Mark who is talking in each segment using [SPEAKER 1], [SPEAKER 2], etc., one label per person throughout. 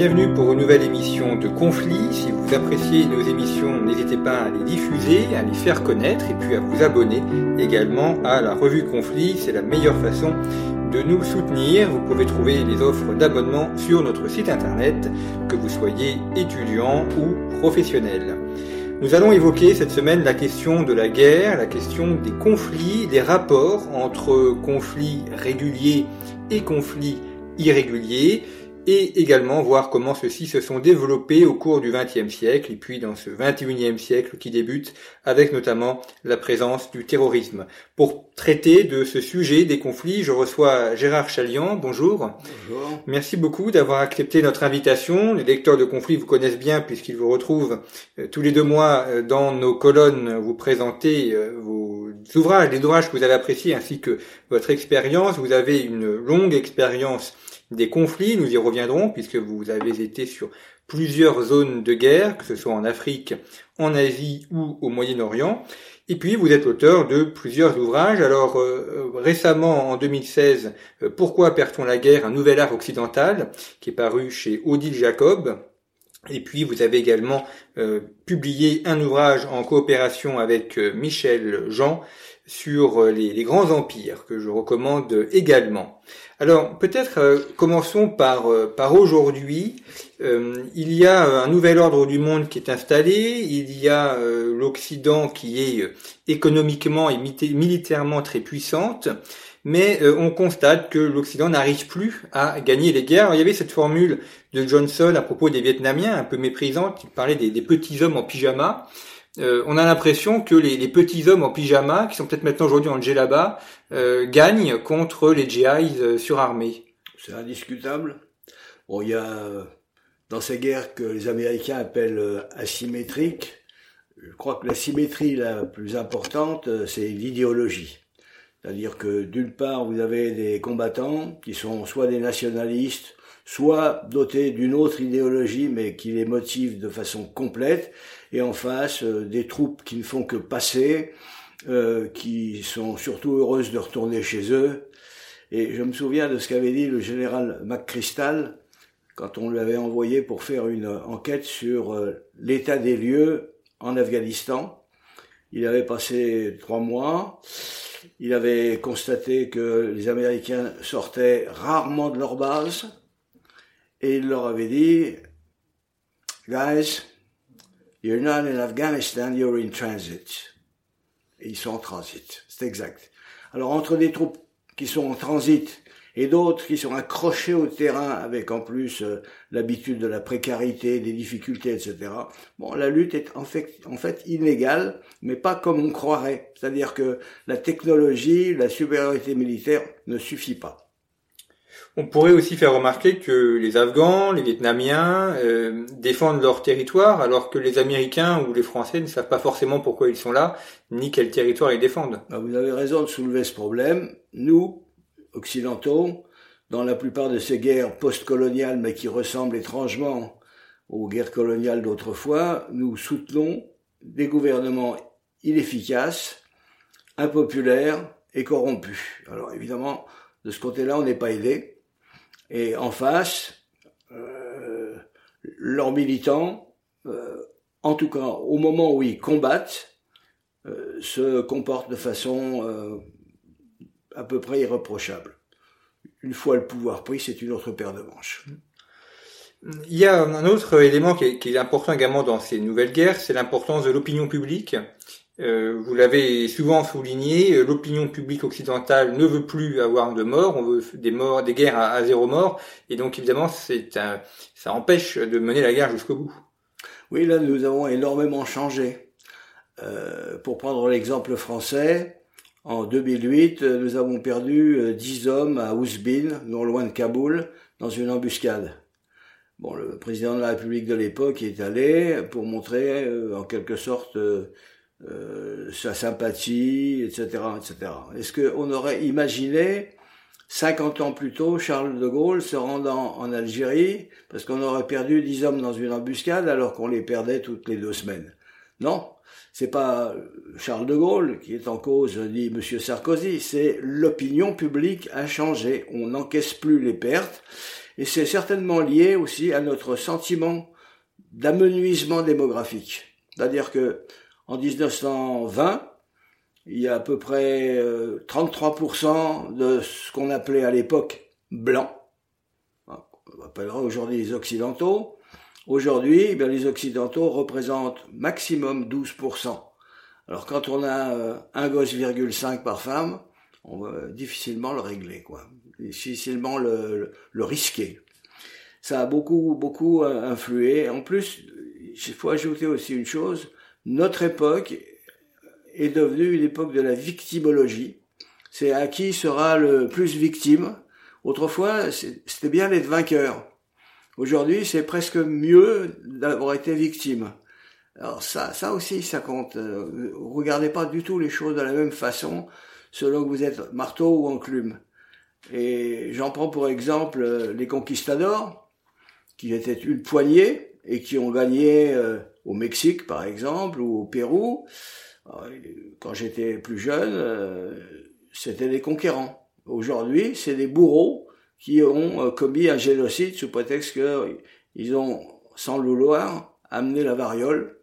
[SPEAKER 1] Bienvenue pour une nouvelle émission de Conflit. Si vous appréciez nos émissions, n'hésitez pas à les diffuser, à les faire connaître et puis à vous abonner également à la revue Conflit. C'est la meilleure façon de nous soutenir. Vous pouvez trouver les offres d'abonnement sur notre site internet, que vous soyez étudiant ou professionnel. Nous allons évoquer cette semaine la question de la guerre, la question des conflits, des rapports entre conflits réguliers et conflits irréguliers et également voir comment ceux-ci se sont développés au cours du XXe siècle et puis dans ce XXIe siècle qui débute avec notamment la présence du terrorisme. Pour traiter de ce sujet des conflits, je reçois Gérard Chalian. Bonjour.
[SPEAKER 2] Bonjour.
[SPEAKER 1] Merci beaucoup d'avoir accepté notre invitation. Les lecteurs de conflits vous connaissent bien puisqu'ils vous retrouvent euh, tous les deux mois euh, dans nos colonnes. Vous présentez euh, vos ouvrages, les ouvrages que vous avez appréciés ainsi que votre expérience. Vous avez une longue expérience des conflits, nous y reviendrons puisque vous avez été sur plusieurs zones de guerre, que ce soit en Afrique, en Asie ou au Moyen-Orient. Et puis vous êtes auteur de plusieurs ouvrages. Alors euh, récemment, en 2016, euh, Pourquoi perd-on la guerre? Un nouvel art occidental, qui est paru chez Odile Jacob. Et puis vous avez également euh, publié un ouvrage en coopération avec Michel Jean sur les, grands empires, que je recommande également. Alors peut-être euh, commençons par, euh, par aujourd'hui. Euh, il y a un nouvel ordre du monde qui est installé, il y a l'Occident qui est économiquement et militairement très puissante, mais on constate que l'Occident n'arrive plus à gagner les guerres. il y avait cette formule de Johnson à propos des Vietnamiens, un peu méprisante, il parlait des petits hommes en pyjama. Euh, on a l'impression que les, petits hommes en pyjama, qui sont peut-être maintenant aujourd'hui en djellaba, euh, gagnent contre les GIs euh, surarmés.
[SPEAKER 2] C'est indiscutable. Bon, il y a dans ces guerres que les Américains appellent asymétriques, je crois que la symétrie la plus importante, c'est l'idéologie. C'est-à-dire que d'une part, vous avez des combattants qui sont soit des nationalistes, soit dotés d'une autre idéologie, mais qui les motive de façon complète, et en face euh, des troupes qui ne font que passer, euh, qui sont surtout heureuses de retourner chez eux. Et je me souviens de ce qu'avait dit le général McChrystal quand on l'avait envoyé pour faire une enquête sur euh, l'état des lieux en Afghanistan. Il avait passé trois mois. Il avait constaté que les Américains sortaient rarement de leur base. Et il leur avait dit, guys, You're not in Afghanistan, you're in transit. Et ils sont en transit, c'est exact. Alors entre des troupes qui sont en transit et d'autres qui sont accrochés au terrain avec en plus euh, l'habitude de la précarité, des difficultés, etc. Bon, la lutte est en fait, en fait inégale, mais pas comme on croirait. C'est-à-dire que la technologie, la supériorité militaire ne suffit pas.
[SPEAKER 1] On pourrait aussi faire remarquer que les Afghans, les Vietnamiens euh, défendent leur territoire alors que les Américains ou les Français ne savent pas forcément pourquoi ils sont là, ni quel territoire ils défendent.
[SPEAKER 2] Bah, vous avez raison de soulever ce problème. Nous, occidentaux, dans la plupart de ces guerres post-coloniales mais qui ressemblent étrangement aux guerres coloniales d'autrefois, nous soutenons des gouvernements inefficaces, impopulaires et corrompus. Alors évidemment, de ce côté-là, on n'est pas aidé. Et en face, euh, leurs militants, euh, en tout cas au moment où ils combattent, euh, se comportent de façon euh, à peu près irréprochable. Une fois le pouvoir pris, c'est une autre paire de manches.
[SPEAKER 1] Il y a un autre élément qui est important également dans ces nouvelles guerres, c'est l'importance de l'opinion publique. Euh, vous l'avez souvent souligné, euh, l'opinion publique occidentale ne veut plus avoir de morts, on veut des morts, des guerres à, zéro mort, et donc évidemment, c'est ça empêche de mener la guerre jusqu'au bout.
[SPEAKER 2] Oui, là, nous avons énormément changé. Euh, pour prendre l'exemple français, en 2008, nous avons perdu 10 hommes à Ouzbin, non loin de Kaboul, dans une embuscade. Bon, le président de la République de l'époque est allé pour montrer, en quelque sorte, sa sympathie, etc., etc. Est-ce qu'on aurait imaginé 50 ans plus tôt, Charles de Gaulle se rendant en Algérie, parce qu'on aurait perdu 10 hommes dans une embuscade alors qu'on les perdait toutes les deux semaines? Non, c'est pas Charles de Gaulle qui est en cause, dit Monsieur Sarkozy, c'est l'opinion publique a changé. On n'encaisse plus les pertes, et c'est certainement lié aussi à notre sentiment d'amenuisement démographique. C'est-à-dire que en 1920, il y a à peu près 33% euh, de ce qu'on appelait à l'époque blanc. On appellera aujourd'hui les occidentaux. Aujourd'hui, eh les occidentaux représentent maximum 12%. Alors quand on a euh, un gosse virgule 5 par femme, on va difficilement le régler, quoi. Difficilement le, le risquer. Ça a beaucoup, beaucoup euh, influé. En plus, il faut ajouter aussi une chose, notre époque est devenue une époque de la victimologie. C'est à qui sera le plus victime. Autrefois, c'était bien d'être vainqueur. Aujourd'hui, c'est presque mieux d'avoir été victime. Alors ça, ça aussi, ça compte. Vous regardez pas du tout les choses de la même façon selon que vous êtes marteau ou enclume. Et j'en prends pour exemple les conquistadors, qui étaient une poignée et qui ont gagné euh, au Mexique par exemple ou au Pérou. Quand j'étais plus jeune, euh, c'était des conquérants. Aujourd'hui, c'est des bourreaux qui ont euh, commis un génocide sous prétexte qu'ils ont, sans le vouloir, amené la variole.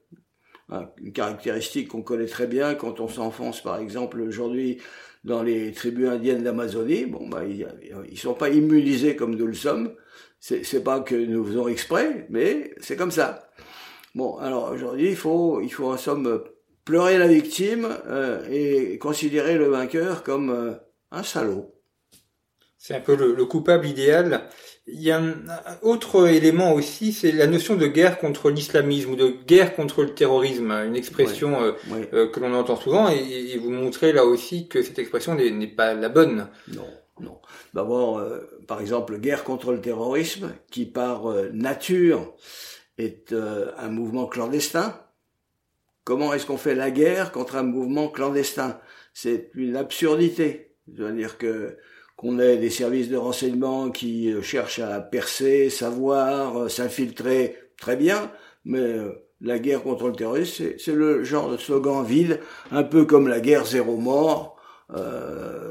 [SPEAKER 2] Une caractéristique qu'on connaît très bien quand on s'enfonce, par exemple, aujourd'hui dans les tribus indiennes d'Amazonie. Bon, bah, ils, ils sont pas immunisés comme nous le sommes. C'est pas que nous faisons exprès, mais c'est comme ça. Bon, alors aujourd'hui, il faut, il faut en somme pleurer la victime euh, et considérer le vainqueur comme euh, un salaud.
[SPEAKER 1] C'est un peu le, coupable idéal. Il y a un autre élément aussi, c'est la notion de guerre contre l'islamisme ou de guerre contre le terrorisme, une expression euh, que l'on entend souvent, et, vous montrez là aussi que cette expression n'est pas la bonne.
[SPEAKER 2] Non, non. D'abord, par exemple, guerre contre le terrorisme, qui par nature est euh, un mouvement clandestin. Comment est-ce qu'on fait la guerre contre un mouvement clandestin? C'est une absurdité. C'est-à-dire que qu'on ait des services de renseignement qui euh, cherchent à percer, savoir, euh, s'infiltrer, très bien, mais la guerre contre le terrorisme, c'est le genre de slogan vide, un peu comme la guerre zéro mort.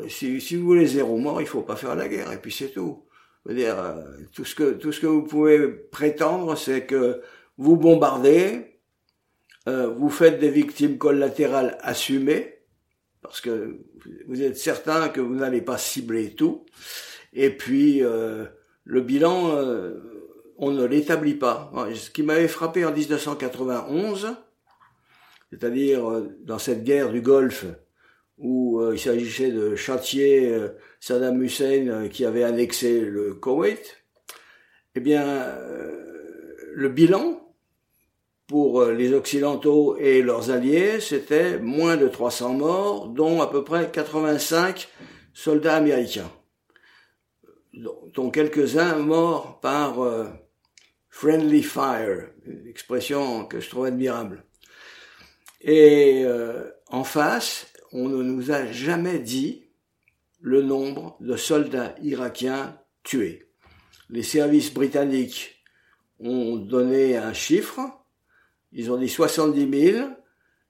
[SPEAKER 2] Si, si vous voulez zéro mort, il faut pas faire la guerre, et puis c'est tout dire, euh, tout ce que tout ce que vous pouvez prétendre, c'est que vous bombardez, euh, vous faites des victimes collatérales assumées, parce que vous êtes certain que vous n'allez pas cibler tout, et puis euh, le bilan, on ne l'établit pas. Ce qui m'avait frappé en 1991, c'est-à-dire dans cette guerre du Golfe où il s'agissait de châtier Saddam Hussein euh, qui avait annexé le Koweït, eh bien, euh, le bilan pour euh, les Occidentaux et leurs alliés, c'était moins de 300 morts, dont à peu près 85 soldats américains, dont quelques-uns morts par friendly fire, une expression que je trouve admirable. Et en face, on ne nous a jamais dit le nombre de soldats irakiens tués. Les services britanniques ont donné un chiffre, ils ont dit 70 000,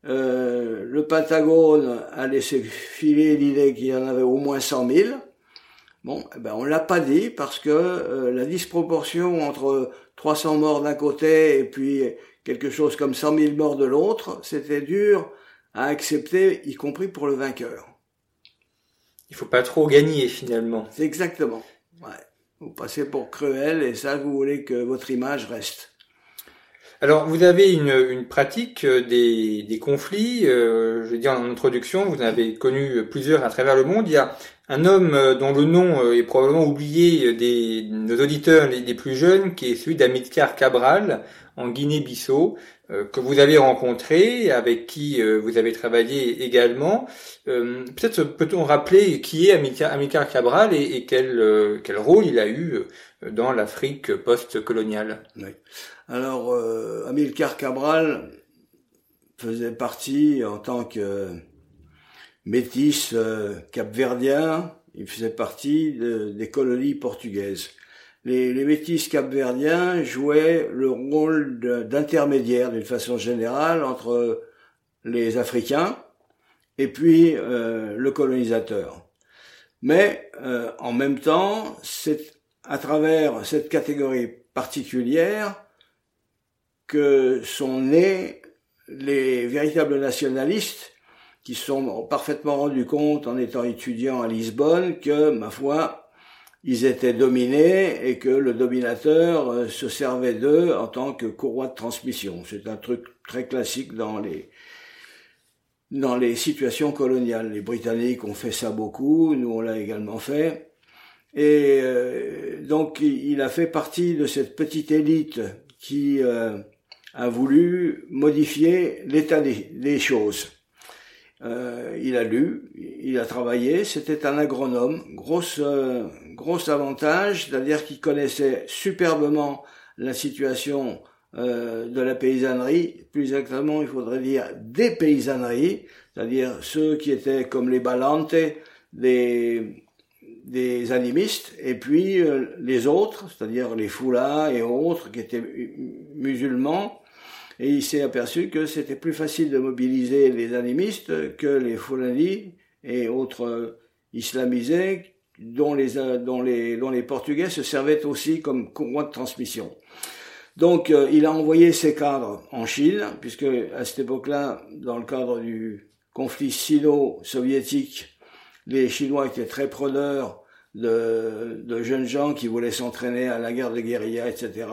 [SPEAKER 2] euh, le Pentagone a laissé filer l'idée qu'il y en avait au moins 100 000. Bon, eh ben on l'a pas dit parce que euh, la disproportion entre 300 morts d'un côté et puis quelque chose comme 100 000 morts de l'autre, c'était dur à accepter, y compris pour le vainqueur
[SPEAKER 1] il faut pas trop gagner finalement.
[SPEAKER 2] C'est exactement. Ouais. Vous passez pour cruel et ça, vous voulez que votre image reste.
[SPEAKER 1] Alors, vous avez une, une pratique euh, des, des conflits. Euh, je vais dire en introduction, vous en avez connu plusieurs à travers le monde. Il y a un homme euh, dont le nom est probablement oublié des nos auditeurs les, plus jeunes, qui est celui d'Amilcar Cabral en Guinée-Bissau. Que vous avez rencontrés, avec qui vous avez travaillé également. Peut-être peut-on rappeler qui est Amilcar, Cabral et, quel, quel rôle il a eu dans l'Afrique post-coloniale?
[SPEAKER 2] Oui. Alors, Amilcar Cabral faisait partie en tant que métis capverdien, il faisait partie des colonies portugaises les, les métis capverdiens jouaient le rôle d'intermédiaire d'une façon générale entre les Africains et puis euh, le colonisateur. Mais euh, en même temps, c'est à travers cette catégorie particulière que sont nés les véritables nationalistes qui sont parfaitement rendus compte en étant étudiants à Lisbonne que, ma foi, ils étaient dominés et que le dominateur euh, se servait d'eux en tant que courroie de transmission. C'est un truc très classique dans les dans les situations coloniales. Les Britanniques ont fait ça beaucoup, nous on l'a également fait. Et euh, donc il a fait partie de cette petite élite qui euh, a voulu modifier l'état des choses. Euh, il a lu, il a travaillé, c'était un agronome, grosse, euh, gros avantage, c'est-à-dire qu'il connaissait superbement la situation euh, de la paysannerie, plus exactement il faudrait dire des paysanneries, c'est-à-dire ceux qui étaient comme les balantes, des, animistes, et puis les autres, c'est-à-dire les foulas et autres qui étaient musulmans, et il s'est aperçu que c'était plus facile de mobiliser les animistes que les Fulani et autres islamisés dont les, dont les, dont les Portugais se servaient aussi comme courroie de transmission. Donc euh, il a envoyé ses cadres en Chine, puisque à cette époque-là, dans le cadre du conflit sino-soviétique, les Chinois étaient très preneurs de, de jeunes gens qui voulaient s'entraîner à la guerre de guérilla, etc.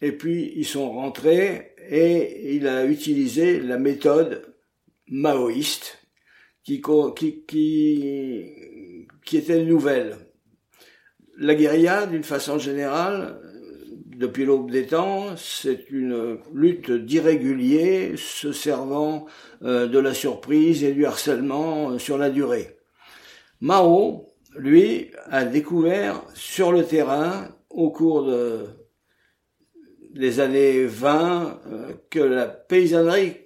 [SPEAKER 2] Et puis ils sont rentrés et il a utilisé la méthode maoïste qui, qui, qui, qui était nouvelle. La guérilla, d'une façon générale, depuis l'aube des temps, c'est une lutte d'irréguliers se servant euh, de la surprise et du harcèlement euh, sur la durée. Mao, lui, a découvert sur le terrain, au cours de des années 20 euh, que la paysannerie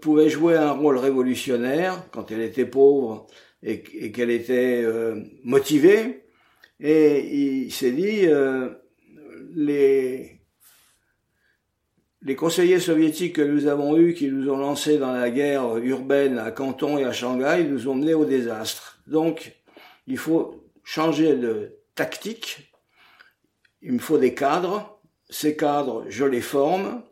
[SPEAKER 2] pouvait jouer un rôle révolutionnaire quand elle était pauvre et, qu'elle était euh, motivée. Et il s'est dit, les, les conseillers soviétiques que nous avons eus, qui nous ont lancés dans la guerre urbaine à Canton et à Shanghai, nous ont menés au désastre. Donc, il faut changer de tactique, il me faut des cadres, ces cadres, je les forme.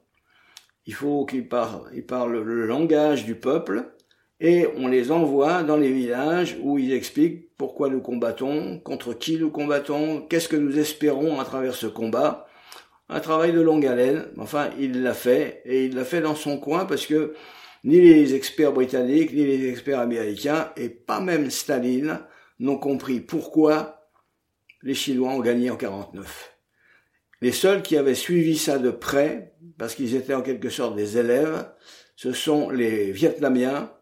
[SPEAKER 2] Il faut qu'ils parlent, ils parlent le langage du peuple et on les envoie dans les villages où ils expliquent pourquoi nous combattons, contre qui nous combattons, qu'est-ce que nous espérons à travers ce combat. Un travail de longue haleine. Enfin, il l'a fait et il l'a fait dans son coin parce que ni les experts britanniques, ni les experts américains, et pas même Staline, n'ont compris pourquoi les Chinois ont gagné en 49. Les seuls qui avaient suivi ça de près, parce qu'ils étaient en quelque sorte des élèves, ce sont les Vietnamiens,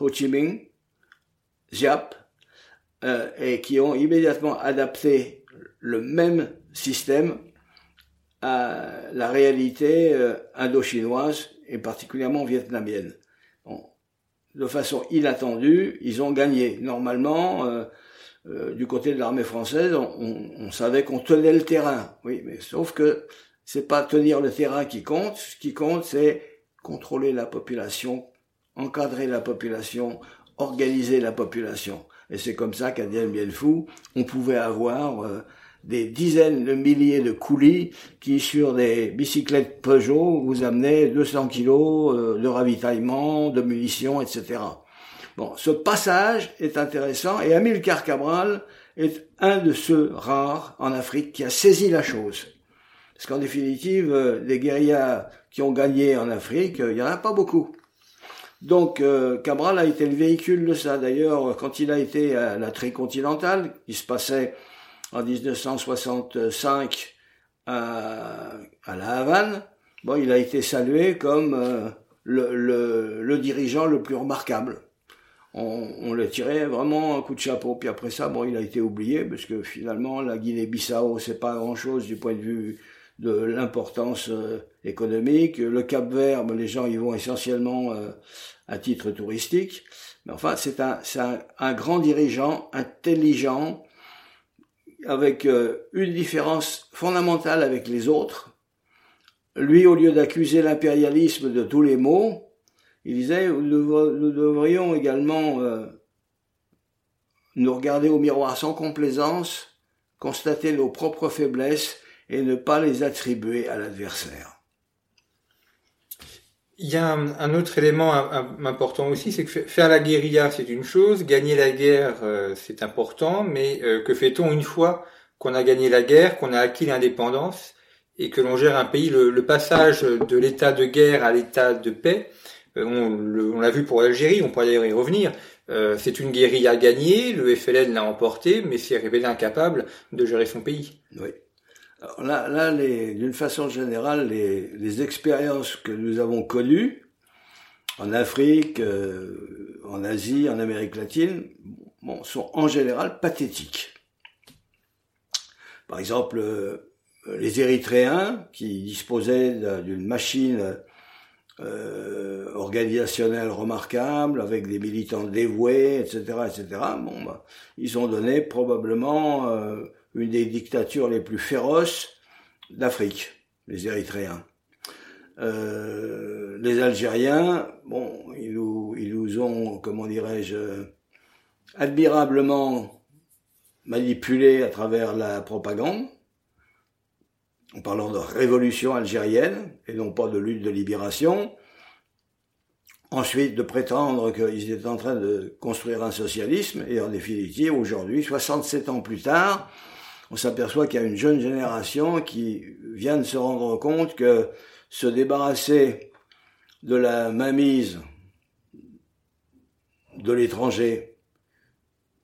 [SPEAKER 2] Ho Chi Minh, Giap, euh, et qui ont immédiatement adapté le même système à la réalité euh, indo-chinoise et particulièrement vietnamienne. de façon inattendue, ils ont gagné. Normalement, euh, euh, du côté de l'armée française, on, on, savait qu'on tenait le terrain. Oui, mais sauf que c'est pas tenir le terrain qui compte. Ce qui compte, c'est contrôler la population, encadrer la population, organiser la population. Et c'est comme ça qu'à Dien Bien Phu, on pouvait avoir euh, des dizaines de milliers de coulis qui, sur des bicyclettes Peugeot, vous amenaient 200 kilos euh, de ravitaillement, de munitions, etc. Bon, ce passage est intéressant et Amilcar Cabral est un de ceux rares en Afrique qui a saisi la chose. Parce qu'en définitive, euh, les guérillas qui ont gagné en Afrique, euh, il n'y en a pas beaucoup. Donc euh, Cabral a été le véhicule de ça. D'ailleurs, quand il a été à la tricontinentale, qui se passait en 1965 à, à La Havane, bon, il a été salué comme euh, le, dirigeant le plus remarquable. On, on le tirait vraiment un coup de chapeau. Puis après ça, bon, il a été oublié parce que finalement, la Guinée-Bissau, c'est pas grand-chose du point de vue de l'importance euh, économique. Le Cap Vert, ben, les gens y vont essentiellement euh, à titre touristique. Mais enfin, c'est un, un, grand dirigeant, intelligent, avec euh, une différence fondamentale avec les autres. Lui, au lieu d'accuser l'impérialisme de tous les maux, il disait, nous, devrions également nous regarder au miroir sans complaisance, constater nos propres faiblesses et ne pas les attribuer à l'adversaire.
[SPEAKER 1] Il y a un, autre élément important aussi, c'est que faire la guérilla, c'est une chose, gagner la guerre, euh, c'est important, mais euh, que fait-on une fois qu'on a gagné la guerre, qu'on a acquis l'indépendance et que l'on gère un pays le, passage de l'état de guerre à l'état de paix, euh, on, l'a vu pour l'Algérie, on pourrait d'ailleurs y revenir, c'est une guérilla gagnée, le FLN l'a emporté, mais s'est révélé incapable de gérer son pays.
[SPEAKER 2] Oui là, d'une façon générale, les, expériences que nous avons connues en Afrique, euh, en Asie, en Amérique latine, sont en général pathétiques. Par exemple, euh, les Érythréens qui disposaient d'une machine euh, organisationnelle remarquable, avec des militants dévoués, etc., etc. Bon, bah, ils ont donné probablement une des dictatures les plus féroces d'Afrique, les Érythréens. Euh, les Algériens, bon, ils nous, ils nous ont, comment dirais-je, admirablement manipulés à travers la propagande, en parlant de révolution algérienne et non pas de lutte de libération. Ensuite, de prétendre qu'ils étaient en train de construire un socialisme, et en définitive, aujourd'hui, 67 ans plus tard, on s'aperçoit qu'il y a une jeune génération qui vient de se rendre compte que se débarrasser de la mainmise de l'étranger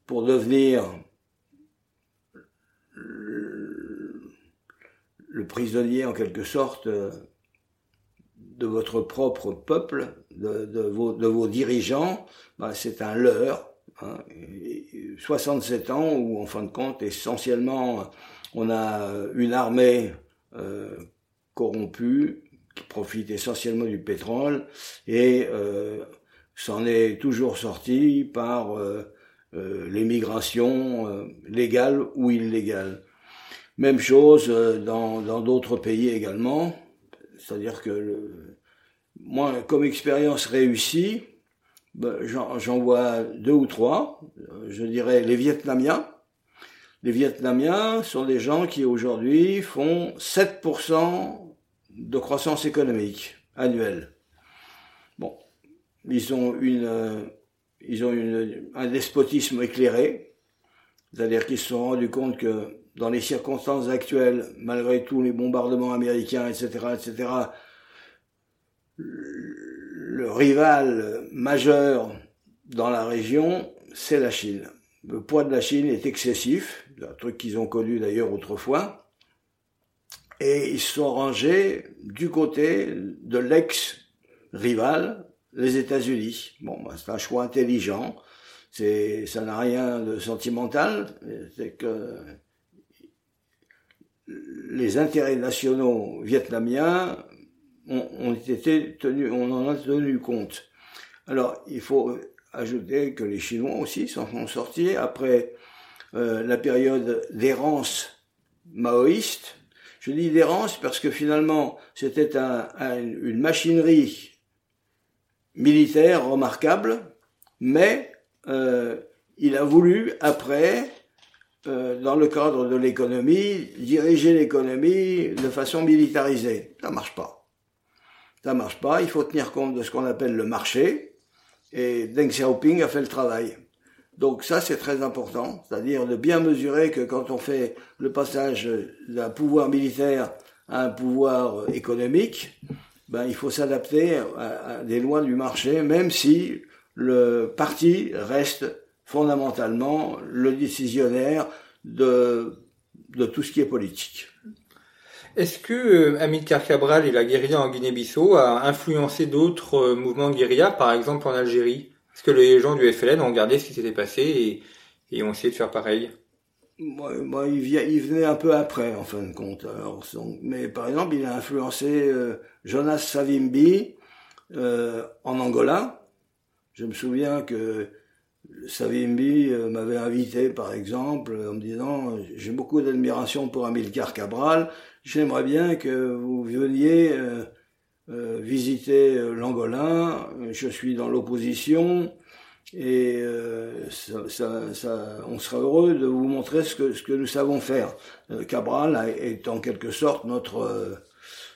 [SPEAKER 2] pour devenir le prisonnier en quelque sorte de votre propre peuple, de, vos, dirigeants, bah, c'est un leurre 67 ans où, en fin de compte, essentiellement, on a une armée euh, corrompue qui profite essentiellement du pétrole et euh, s'en est toujours sorti par euh, euh l'émigration légale ou illégale. Même chose dans d'autres pays également, c'est-à-dire que moi, comme expérience réussie, ben, j'en vois deux ou trois. Je dirais les Vietnamiens. Les Vietnamiens sont des gens qui aujourd'hui font 7% de croissance économique annuelle. Bon, ils ont une, ils ont une, un despotisme éclairé, c'est-à-dire qu'ils se sont rendus compte que dans les circonstances actuelles, malgré tous les bombardements américains, etc., etc., le rival majeur dans la région, c'est la Chine. Le poids de la Chine est excessif, un truc qu'ils ont connu d'ailleurs autrefois, et ils sont rangés du côté de l'ex-rival, les États-Unis. Bon, bah, c'est un choix intelligent, c'est, ça n'a rien de sentimental, c'est que les intérêts nationaux vietnamiens on, en a tenu compte. Alors, il faut ajouter que les Chinois aussi s'en sont sortis après euh, la période d'errance maoïste. Je dis d'errance parce que finalement, c'était une machinerie militaire remarquable, mais euh, il a voulu, après, euh, dans le cadre de l'économie, diriger l'économie de façon militarisée. Ça marche pas ça marche pas, il faut tenir compte de ce qu'on appelle le marché, et Deng Xiaoping a fait le travail. Donc ça, c'est très important, c'est-à-dire de bien mesurer que quand on fait le passage d'un pouvoir militaire à un pouvoir économique, ben, il faut s'adapter à, des lois du marché, même si le parti reste fondamentalement le décisionnaire de, de tout ce qui est politique.
[SPEAKER 1] Est-ce que euh, Amilcar Cabral et la guérilla en Guinée-Bissau a influencé d'autres euh, mouvements de guérilla, par exemple en Algérie? Est-ce que les gens du FLN ont regardé ce qui s'était passé et, ont essayé de faire pareil?
[SPEAKER 2] Moi, il, venait un peu après, en fin de compte. Mais par exemple, il a influencé euh, Jonas Savimbi euh, en Angola. Je me souviens que Savimbi euh, m'avait invité, par exemple, en me disant j'ai beaucoup d'admiration pour Amilcar Cabral. J'aimerais bien que vous veniez visiter l'Angola. Je suis dans l'opposition et euh, ça, ça, ça, on sera heureux de vous montrer ce que, ce que nous savons faire. Euh, Cabral est en quelque sorte notre, euh,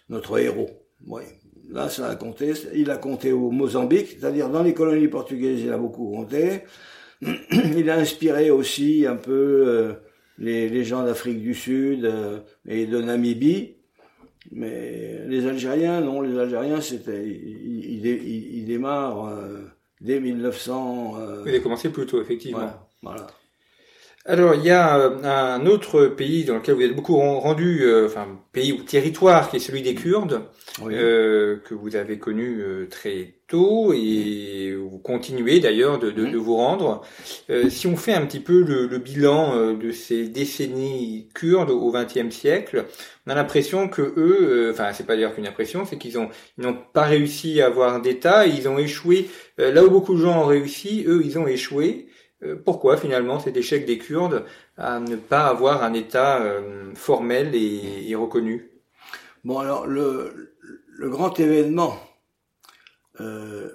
[SPEAKER 2] notre héros. Oui. Là, ça a compté. Il a compté au Mozambique, c'est-à-dire dans les colonies portugaises, il a beaucoup compté. Il a inspiré aussi un peu les, les gens d'Afrique du Sud et de Namibie. Mais les Algériens, non, les Algériens, c'était, ils, ils, ils démarrent dès 1900. Euh...
[SPEAKER 1] Il a commencé plus tôt, effectivement. Voilà. Alors, il y a euh, un autre pays dans lequel vous êtes beaucoup rendu, euh, enfin pays ou territoire, qui est celui des Kurdes, euh, que vous avez connu euh, très tôt et vous continuez d'ailleurs de, de, de, vous rendre. si on fait un petit peu le, le bilan de ces décennies kurdes au XXe siècle, on a l'impression que eux, enfin c'est pas dire qu'une impression, c'est qu'ils ont ils n'ont pas réussi à avoir d'État, ils ont échoué là où beaucoup de gens ont réussi, eux ils ont échoué. Euh, pourquoi finalement cet échec des Kurdes à ne pas avoir un État euh, formel et, reconnu?
[SPEAKER 2] Bon alors le, grand événement euh,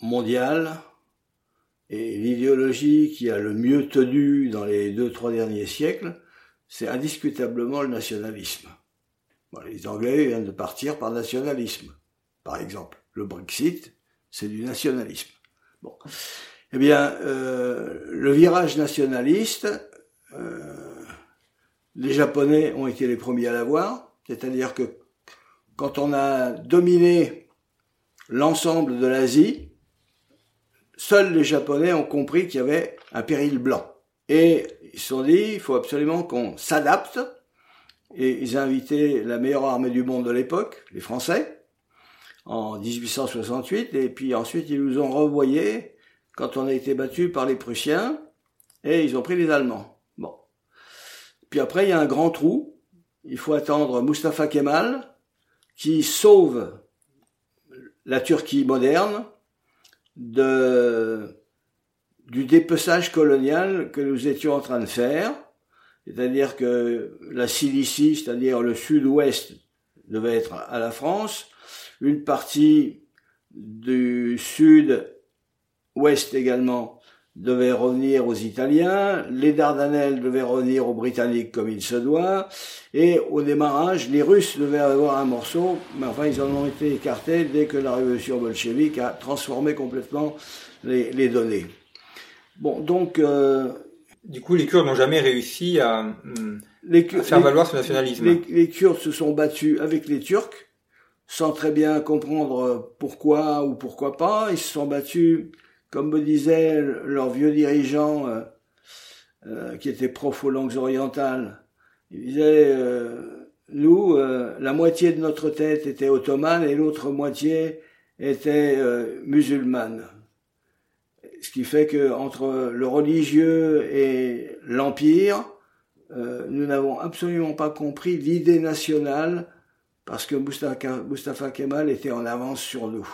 [SPEAKER 2] mondial et l'idéologie qui a le mieux tenu dans les deux trois derniers siècles, c'est indiscutablement le nationalisme. Les Anglais viennent de partir par nationalisme, par exemple. Le Brexit, c'est du nationalisme. Bon. Eh bien, euh, le virage nationaliste, euh, les Japonais ont été les premiers à l'avoir, c'est-à-dire que quand on a dominé l'ensemble de l'Asie, seuls les Japonais ont compris qu'il y avait un péril blanc. Et ils se sont dit, il faut absolument qu'on s'adapte. Et ils ont invité la meilleure armée du monde de l'époque, les Français, en 1868. Et puis ensuite, ils nous ont revoyé quand on a été battu par les Prussiens, et ils ont pris les Allemands. Bon. Puis après, il y a un grand trou. Il faut attendre Mustafa Kemal, qui sauve la Turquie moderne de, du dépeçage colonial que nous étions en train de faire. C'est-à-dire que la Cilicie, c'est-à-dire le sud-ouest, devait être à la France. Une partie du sud ouest également devait revenir aux Italiens, les Dardanelles devaient revenir aux Britanniques comme il se doit, et au démarrage, les Russes devaient avoir un morceau, mais enfin ils en ont été écartés dès que la révolution bolchevique a transformé complètement les, les données. Bon, donc... Euh,
[SPEAKER 1] du coup, les Kurdes n'ont jamais réussi à, les, faire valoir ce nationalisme.
[SPEAKER 2] Les, les, Kurdes se sont battus avec les Turcs, sans très bien comprendre pourquoi ou pourquoi pas. Ils se sont battus comme me disait leur vieux dirigeant euh, euh, qui était prof aux langues orientales, il disait euh, nous, la moitié de notre tête était ottomane et l'autre moitié était musulmane. Ce qui fait que entre le religieux et l'empire, nous n'avons absolument pas compris l'idée nationale parce que Mustafa Kemal était en avance sur nous.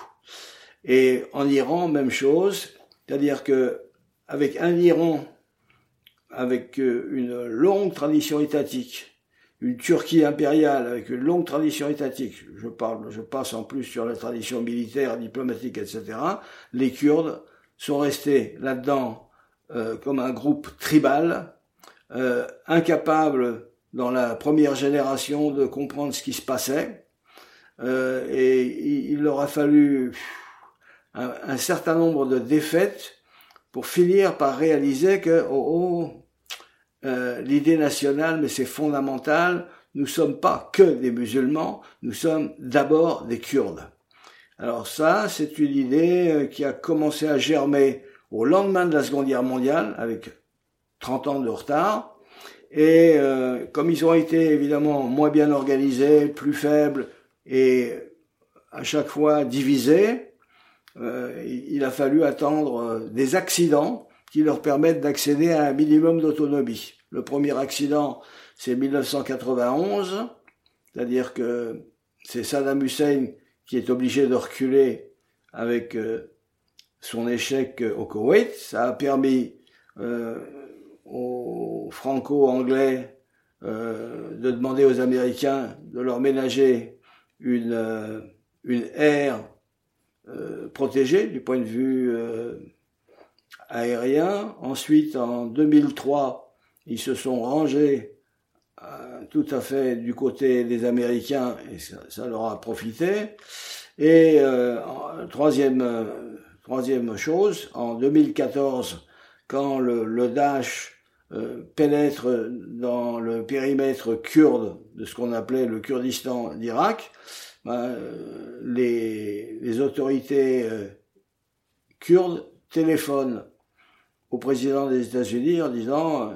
[SPEAKER 2] Et en Iran, même chose, c'est-à-dire que avec un Iran avec euh, une longue tradition étatique, une Turquie impériale avec une longue tradition étatique, je parle, je passe en plus sur la tradition militaire, diplomatique, etc. Les Kurdes sont restés là-dedans euh, comme un groupe tribal, euh, incapable dans la première génération de comprendre ce qui se passait, euh, et il, il leur a fallu un, certain nombre de défaites pour finir par réaliser que oh, oh euh, l'idée nationale, mais c'est fondamental, nous sommes pas que des musulmans, nous sommes d'abord des Kurdes. Alors ça, c'est une idée euh, qui a commencé à germer au lendemain de la Seconde Guerre mondiale, avec 30 ans de retard, Et euh, comme ils ont été évidemment moins bien organisés, plus faibles et à chaque fois divisés, euh, il a fallu attendre euh, des accidents qui leur permettent d'accéder à un minimum d'autonomie. Le premier accident, c'est 1991, c'est-à-dire que c'est Saddam Hussein qui est obligé de reculer avec son échec au Koweït. Ça a permis euh, aux franco-anglais euh, de demander aux Américains de leur ménager une, euh, une aire euh, protégée du point de vue aérien. Ensuite, en 2003, ils se sont rangés tout à fait du côté des Américains et ça, leur a profité. Et troisième, chose, en 2014, quand le, le Daesh euh, pénètre dans le périmètre kurde de ce qu'on appelait le Kurdistan d'Irak, les, les, autorités euh, kurdes téléphonent au président des États-Unis en disant euh,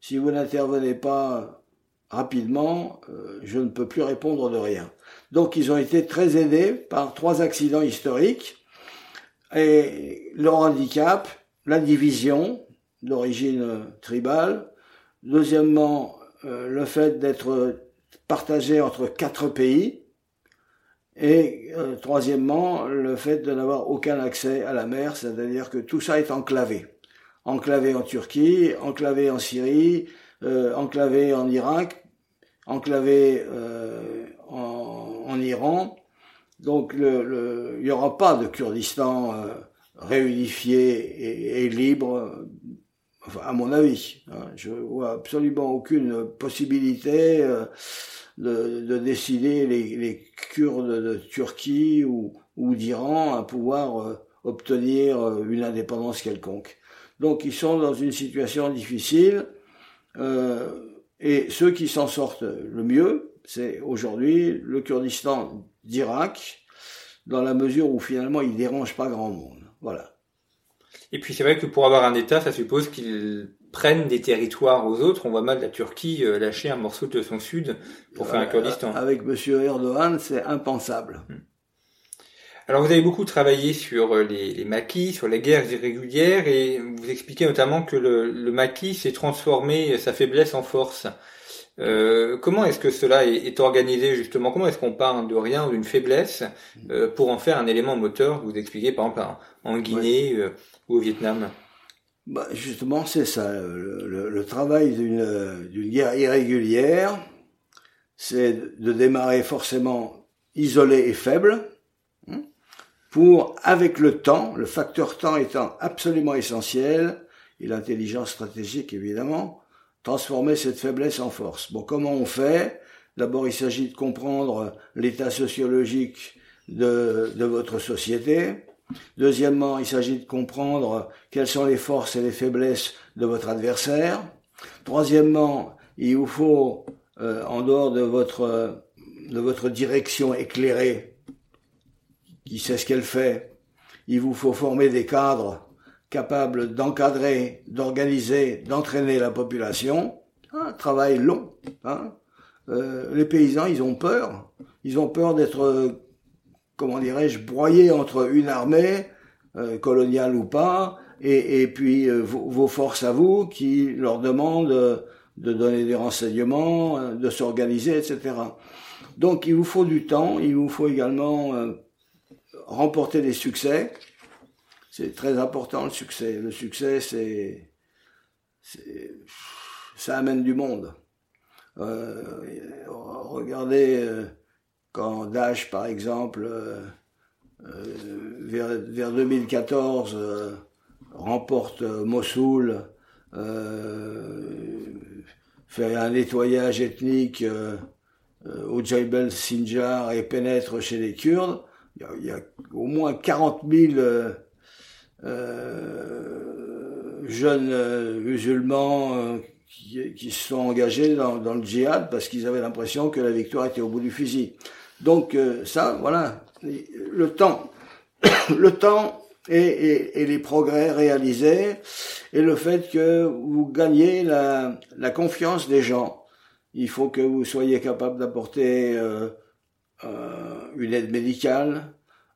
[SPEAKER 2] si vous n'intervenez pas rapidement, je ne peux plus répondre de rien. Donc ils ont été très aidés par trois accidents historiques et leur handicap, la division, d'origine tribale. Deuxièmement, euh, le fait d'être partagé entre quatre pays. Et euh, troisièmement, le fait de n'avoir aucun accès à la mer, c'est-à-dire que tout ça est enclavé. Enclavé en Turquie, enclavé en Syrie, euh, enclavé en Irak, enclavé en, en, Iran. Donc le, il n'y aura pas de Kurdistan réunifié et, et libre à mon avis, hein, je vois absolument aucune possibilité euh, de, de, décider les, Kurdes de Turquie ou, d'Iran à pouvoir euh, obtenir euh, une indépendance quelconque. Donc ils sont dans une situation difficile et ceux qui s'en sortent le mieux, c'est aujourd'hui le Kurdistan d'Irak, dans la mesure où finalement il dérange pas grand monde. Voilà.
[SPEAKER 1] Et puis c'est vrai que pour avoir un État, ça suppose qu'ils prennent des territoires aux autres. On voit mal la Turquie euh, lâcher un morceau de son sud pour faire un Kurdistan.
[SPEAKER 2] Avec Monsieur Erdogan, c'est impensable. Hmm.
[SPEAKER 1] Alors vous avez beaucoup travaillé sur euh, les, les, maquis, sur les guerres irrégulières, et vous expliquez notamment que le, le maquis s'est transformé sa faiblesse en force. Euh, comment est-ce que cela est, est organisé justement? Comment est-ce qu'on part de rien ou d'une faiblesse euh, pour en faire un élément moteur? Vous expliquez par exemple en Guinée, au Vietnam
[SPEAKER 2] bah, Justement, c'est ça. Le, travail d'une guerre irrégulière, c'est de démarrer forcément isolé et faible, hein, pour, avec le temps, le facteur temps étant absolument essentiel, et l'intelligence stratégique évidemment, transformer cette faiblesse en force. Bon, comment on fait? D'abord, il s'agit de comprendre l'état sociologique de, de votre société, Deuxièmement, il s'agit de comprendre quelles sont les forces et les faiblesses de votre adversaire. Troisièmement, il vous faut, euh, en dehors de votre, de votre direction éclairée, qui sait ce qu'elle fait, il vous faut former des cadres capables d'encadrer, d'organiser, d'entraîner la population. Un travail long. Hein. Euh, les paysans, ils ont peur. Ils ont peur d'être comment dirais-je, broyé entre une armée, euh, coloniale ou pas, et, puis euh, vos, forces à vous qui leur demandent euh, de donner des renseignements, de s'organiser, etc. Donc il vous faut du temps, il vous faut également remporter des succès. C'est très important le succès. Le succès, c'est, ça amène du monde. regardez quand Daesh, par exemple, euh, euh, vers, vers, 2014, euh, remporte Mossoul, fait un nettoyage ethnique au Jebel Sinjar et pénètre chez les Kurdes, il y a, au moins 40 000 jeunes musulmans qui, se sont engagés dans le djihad parce qu'ils avaient l'impression que la victoire était au bout du fusil. Donc euh, ça, voilà, le temps, le temps et, et, et, les progrès réalisés et le fait que vous gagnez la, la confiance des gens. Il faut que vous soyez capable d'apporter euh, euh, une aide médicale,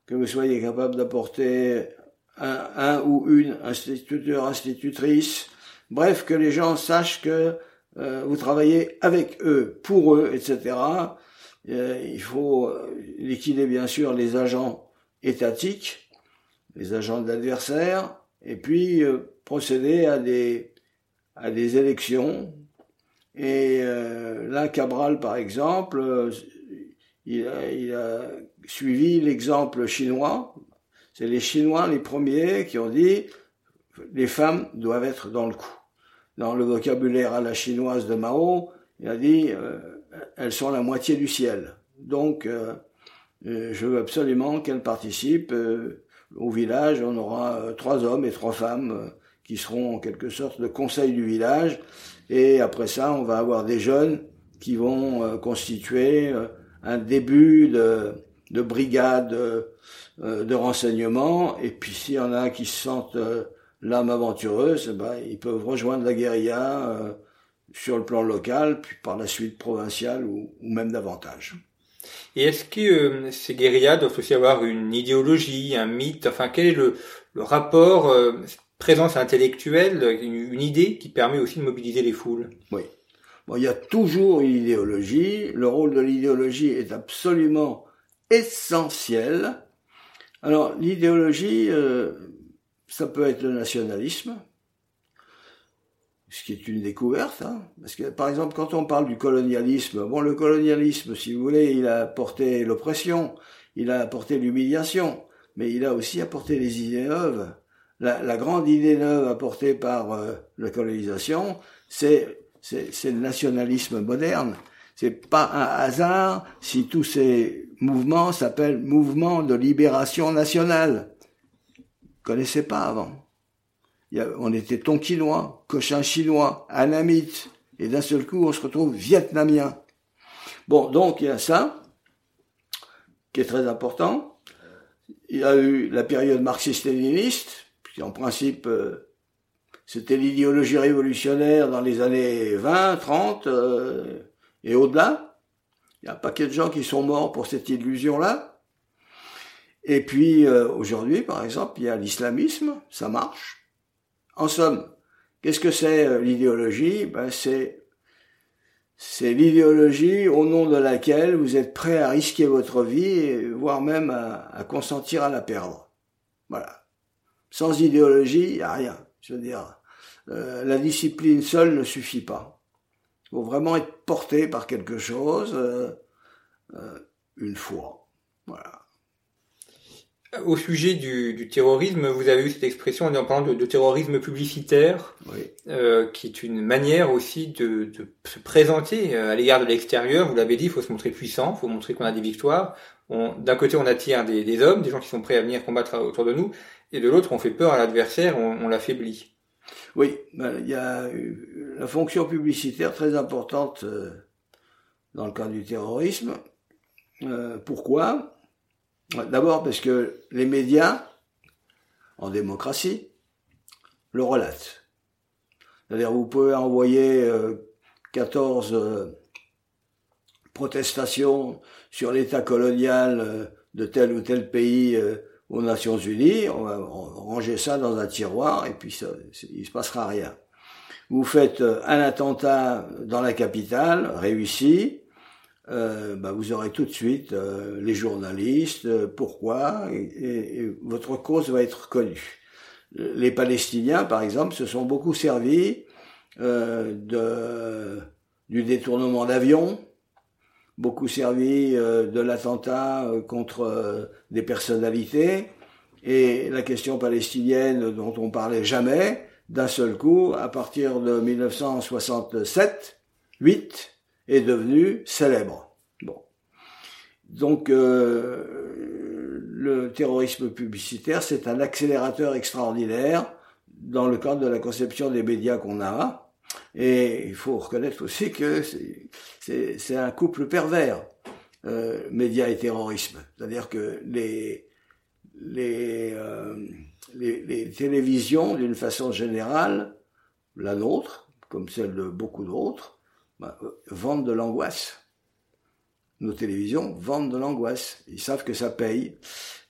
[SPEAKER 2] que vous soyez capable d'apporter un, un, ou une instituteur, institutrice, bref, que les gens sachent que euh, vous travaillez avec eux, pour eux, etc. Euh, il faut liquider bien sûr les agents étatiques, les agents de l'adversaire, et puis euh, procéder à des à des élections. Et là, Cabral, par exemple, il a, suivi l'exemple chinois. C'est les Chinois les premiers qui ont dit les femmes doivent être dans le coup dans le vocabulaire à la chinoise de Mao, il a dit euh, elles sont la moitié du ciel. Donc, euh, euh, je veux absolument qu'elles participent. au village, on aura trois hommes et trois femmes qui seront en quelque sorte le conseil du village. Et après ça, on va avoir des jeunes qui vont constituer un début de, de brigade de renseignement. Et puis s'il y en a qui se sentent l'âme aventureuse, ben, ils peuvent rejoindre la guérilla euh, sur le plan local, puis par la suite provincial ou, même davantage.
[SPEAKER 1] Et est-ce que euh, ces guérillas doivent aussi avoir une idéologie, un mythe? Enfin, quel est le, le rapport euh, présence intellectuelle, une, idée qui permet aussi de mobiliser les foules?
[SPEAKER 2] Oui. Bon, il y a toujours une idéologie. Le rôle de l'idéologie est absolument essentiel. Alors, l'idéologie, ça peut être le nationalisme, ce qui est une découverte, hein, parce que par exemple quand on parle du colonialisme, bon le colonialisme, si vous voulez, il a apporté l'oppression, il a apporté l'humiliation, mais il a aussi apporté les idées neuves. La, grande idée neuve apportée par euh, la colonisation, c'est c'est le nationalisme moderne. C'est pas un hasard si tous ces mouvements s'appellent mouvements de libération nationale connaissais pas avant. On était tonkinois, cochin chinois, anamite, et d'un seul coup, on se retrouve vietnamien. Bon, donc il y a ça, qui est très important. Il y a eu la période marxiste-léniniste, qui en principe, euh, c'était l'idéologie révolutionnaire dans les années 20, 30 euh, et au-delà. Il y a un paquet de gens qui sont morts pour cette illusion-là. Et puis euh, aujourd'hui, par exemple, il y a l'islamisme, ça marche. En somme, qu'est-ce que c'est euh, l'idéologie? Ben, C'est c'est l'idéologie au nom de laquelle vous êtes prêt à risquer votre vie, voire même à, consentir à la perdre. Voilà. Sans idéologie, il n'y a rien. Je veux dire, euh, la discipline seule ne suffit pas. Il faut vraiment être porté par quelque chose, une fois. Voilà.
[SPEAKER 1] Au sujet du, du, terrorisme, vous avez eu cette expression en parlant de, de terrorisme publicitaire,
[SPEAKER 2] oui.
[SPEAKER 1] euh, qui est une manière aussi de, de se présenter euh, à l'égard de l'extérieur. Vous l'avez dit, il faut se montrer puissant, il faut montrer qu'on a des victoires. D'un côté, on attire des, des, hommes, des gens qui sont prêts à venir combattre autour de nous, et de l'autre, on fait peur à l'adversaire, on, on l'affaiblit.
[SPEAKER 2] Oui, ben, il y a la fonction publicitaire très importante euh, dans le cas du terrorisme. Euh, pourquoi? D'abord parce que les médias, en démocratie, le relatent. C'est-à-dire vous pouvez envoyer 14 euh, euh, protestations sur l'état colonial euh, de tel ou tel pays aux Nations Unies, on va ranger ça dans un tiroir et puis ça, il se passera rien. Vous faites un attentat dans la capitale, réussi, euh, bah, vous aurez tout de suite euh, les journalistes, euh, pourquoi, et, votre cause va être connue. Les Palestiniens, par exemple, se sont beaucoup servis de, du détournement d'avions, beaucoup servi de l'attentat contre des personnalités, et la question palestinienne dont on parlait jamais, d'un seul coup, à partir de 1967, 8, est devenu célèbre. Bon. Donc euh, le terrorisme publicitaire, c'est un accélérateur extraordinaire dans le cadre de la conception des médias qu'on a. Et il faut reconnaître aussi que c'est un couple pervers, euh, médias et terrorisme. C'est-à-dire que les, les, euh, les, les télévisions, d'une façon générale, la nôtre, comme celle de beaucoup d'autres, bah, vendent de l'angoisse. Nos télévisions vendent de l'angoisse. Ils savent que ça paye.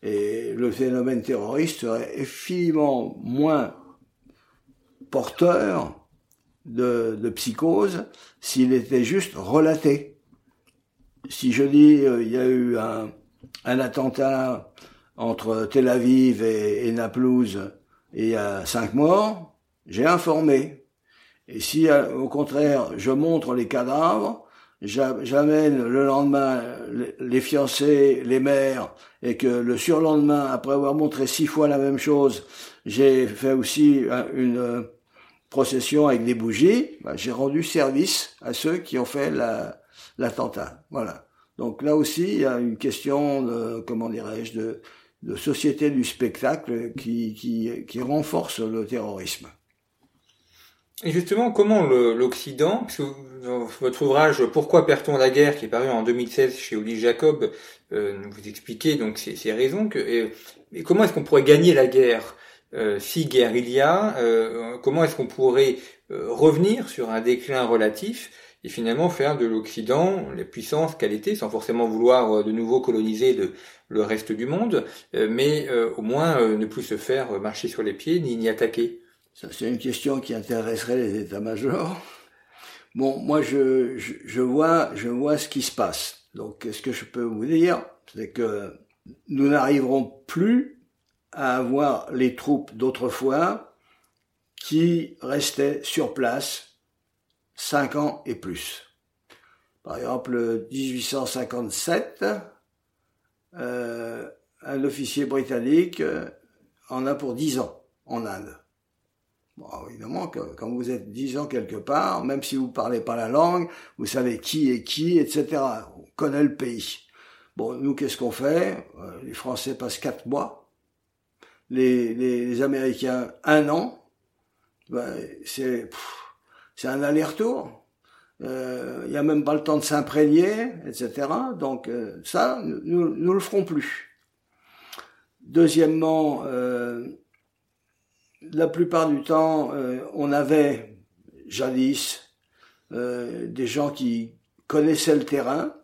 [SPEAKER 2] Et le phénomène terroriste serait infiniment moins porteur de, psychose s'il était juste relaté. Si je dis euh, il y a eu un, un, attentat entre Tel Aviv et, et Naplouse et il y a cinq morts, j'ai informé. Et si euh, au contraire je montre les cadavres, j'amène le lendemain les fiancés, les mères, et que le surlendemain, après avoir montré six fois la même chose, j'ai fait aussi une procession avec des bougies, bah, j'ai rendu service à ceux qui ont fait l'attentat. voilà. Donc là aussi, il y a une question de, comment dirais-je, de, société du spectacle qui, qui renforce le terrorisme.
[SPEAKER 1] Et justement, comment l'Occident, dans votre ouvrage Pourquoi perd-on la guerre, qui est paru en 2016 chez Oli Jacob, euh, vous expliquez donc ces, ces raisons. Que, et, comment est-ce qu'on pourrait gagner la guerre euh, si guerre il y a euh, Comment est-ce qu'on pourrait euh, revenir sur un déclin relatif et finalement faire de l'Occident la puissance qu'elle était, sans forcément vouloir de nouveau coloniser le, le reste du monde, mais au moins ne plus se faire marcher sur les pieds ni ni attaquer
[SPEAKER 2] c'est une question qui intéresserait les états-majors. Bon, moi, je, vois, je vois ce qui se passe. Donc, qu'est-ce que je peux vous dire? C'est que nous n'arriverons plus à avoir les troupes d'autrefois qui restaient sur place cinq ans et plus. Par exemple, 1857, euh, un officier britannique euh, en a pour dix ans en Inde. Bon, évidemment, que, quand vous êtes dix ans quelque part, même si vous parlez pas la langue, vous savez qui est qui, etc. On connaît le pays. Bon, nous, qu'est-ce qu'on fait? Euh, Les Français passent quatre mois, les, les, Américains un an. Ben, c'est c'est un aller-retour. Il euh, n'y a même pas le temps de s'imprégner, etc. Donc euh, ça, nous, nous le ferons plus. Deuxièmement, euh, la plupart du temps, euh, on avait jadis euh, des gens qui connaissaient le terrain.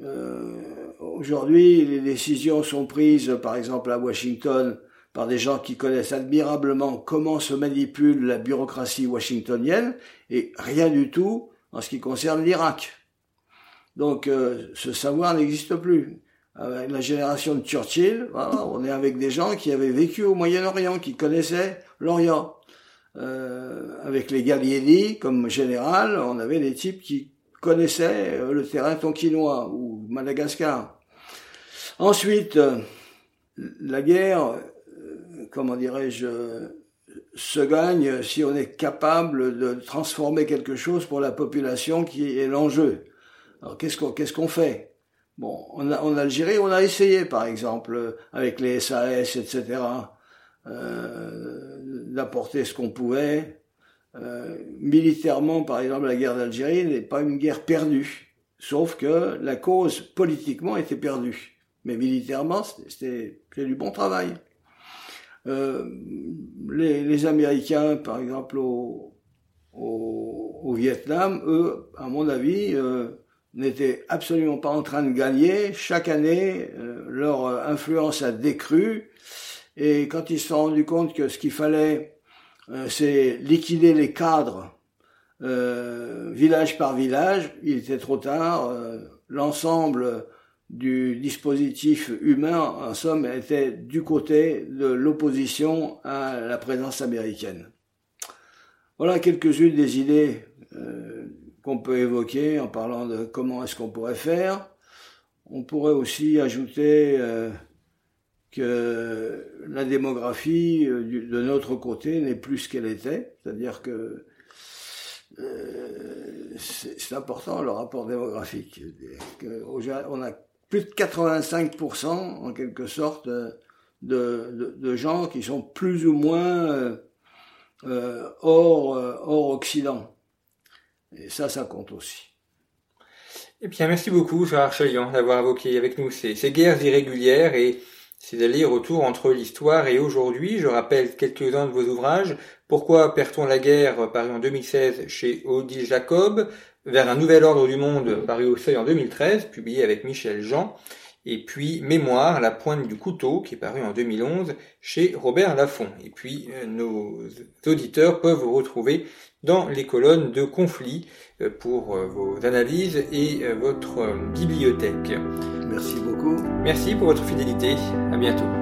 [SPEAKER 2] Euh, aujourd'hui, les décisions sont prises, par exemple à Washington, par des gens qui connaissent admirablement comment se manipule la bureaucratie washingtonienne et rien du tout en ce qui concerne l'Irak. Donc ce savoir n'existe plus avec la génération de Churchill, on est avec des gens qui avaient vécu au Moyen-Orient, qui connaissaient l'Orient. Euh, avec les Gallieni comme général, on avait des types qui connaissaient euh, le terrain tonkinois ou Madagascar. Ensuite, euh, la guerre, comment dirais-je, se gagne si on est capable de transformer quelque chose pour la population qui est l'enjeu. Alors qu'est-ce qu'on qu'est-ce qu'on fait? Bon, en, Algérie, on a essayé, par exemple, avec les SAS, etc., euh, d'apporter ce qu'on pouvait. Euh, militairement, par exemple, la guerre d'Algérie n'est pas une guerre perdue, sauf que la cause politiquement était perdue. Mais militairement, c'était du bon travail. Euh, les, Américains, par exemple, au, Vietnam, eux, à mon avis, n'étaient absolument pas en train de gagner. Chaque année, euh, leur influence a décru. Et quand ils se sont rendus compte que ce qu'il fallait, euh, c'est liquider les cadres euh, village par village, il était trop tard. L'ensemble du dispositif humain, en somme, était du côté de l'opposition à la présence américaine. Voilà quelques-unes des idées qu'on peut évoquer en parlant de comment est-ce qu'on pourrait faire. On pourrait aussi ajouter euh, que la démographie euh, de notre côté n'est plus ce qu'elle était, c'est-à-dire que euh, c'est important le rapport démographique. on a plus de 85% en quelque sorte de, de, gens qui sont plus ou moins hors, hors Occident. Et ça, ça compte aussi.
[SPEAKER 1] Eh bien, merci beaucoup, Gérard Chaillon, d'avoir évoqué avec nous ces, guerres irrégulières et ces allers-retours entre l'histoire et aujourd'hui. Je rappelle quelques-uns de vos ouvrages. Pourquoi perd-on la guerre paru en 2016 chez Odile Jacob, Vers un nouvel ordre du monde paru au seuil en 2013, publié avec Michel Jean, et puis Mémoire, la pointe du couteau, qui est paru en 2011 chez Robert Laffont. Et puis euh, nos auditeurs peuvent vous retrouver dans les colonnes de conflit euh, pour euh, vos analyses et votre bibliothèque.
[SPEAKER 2] Merci beaucoup.
[SPEAKER 1] Merci pour votre fidélité. À bientôt.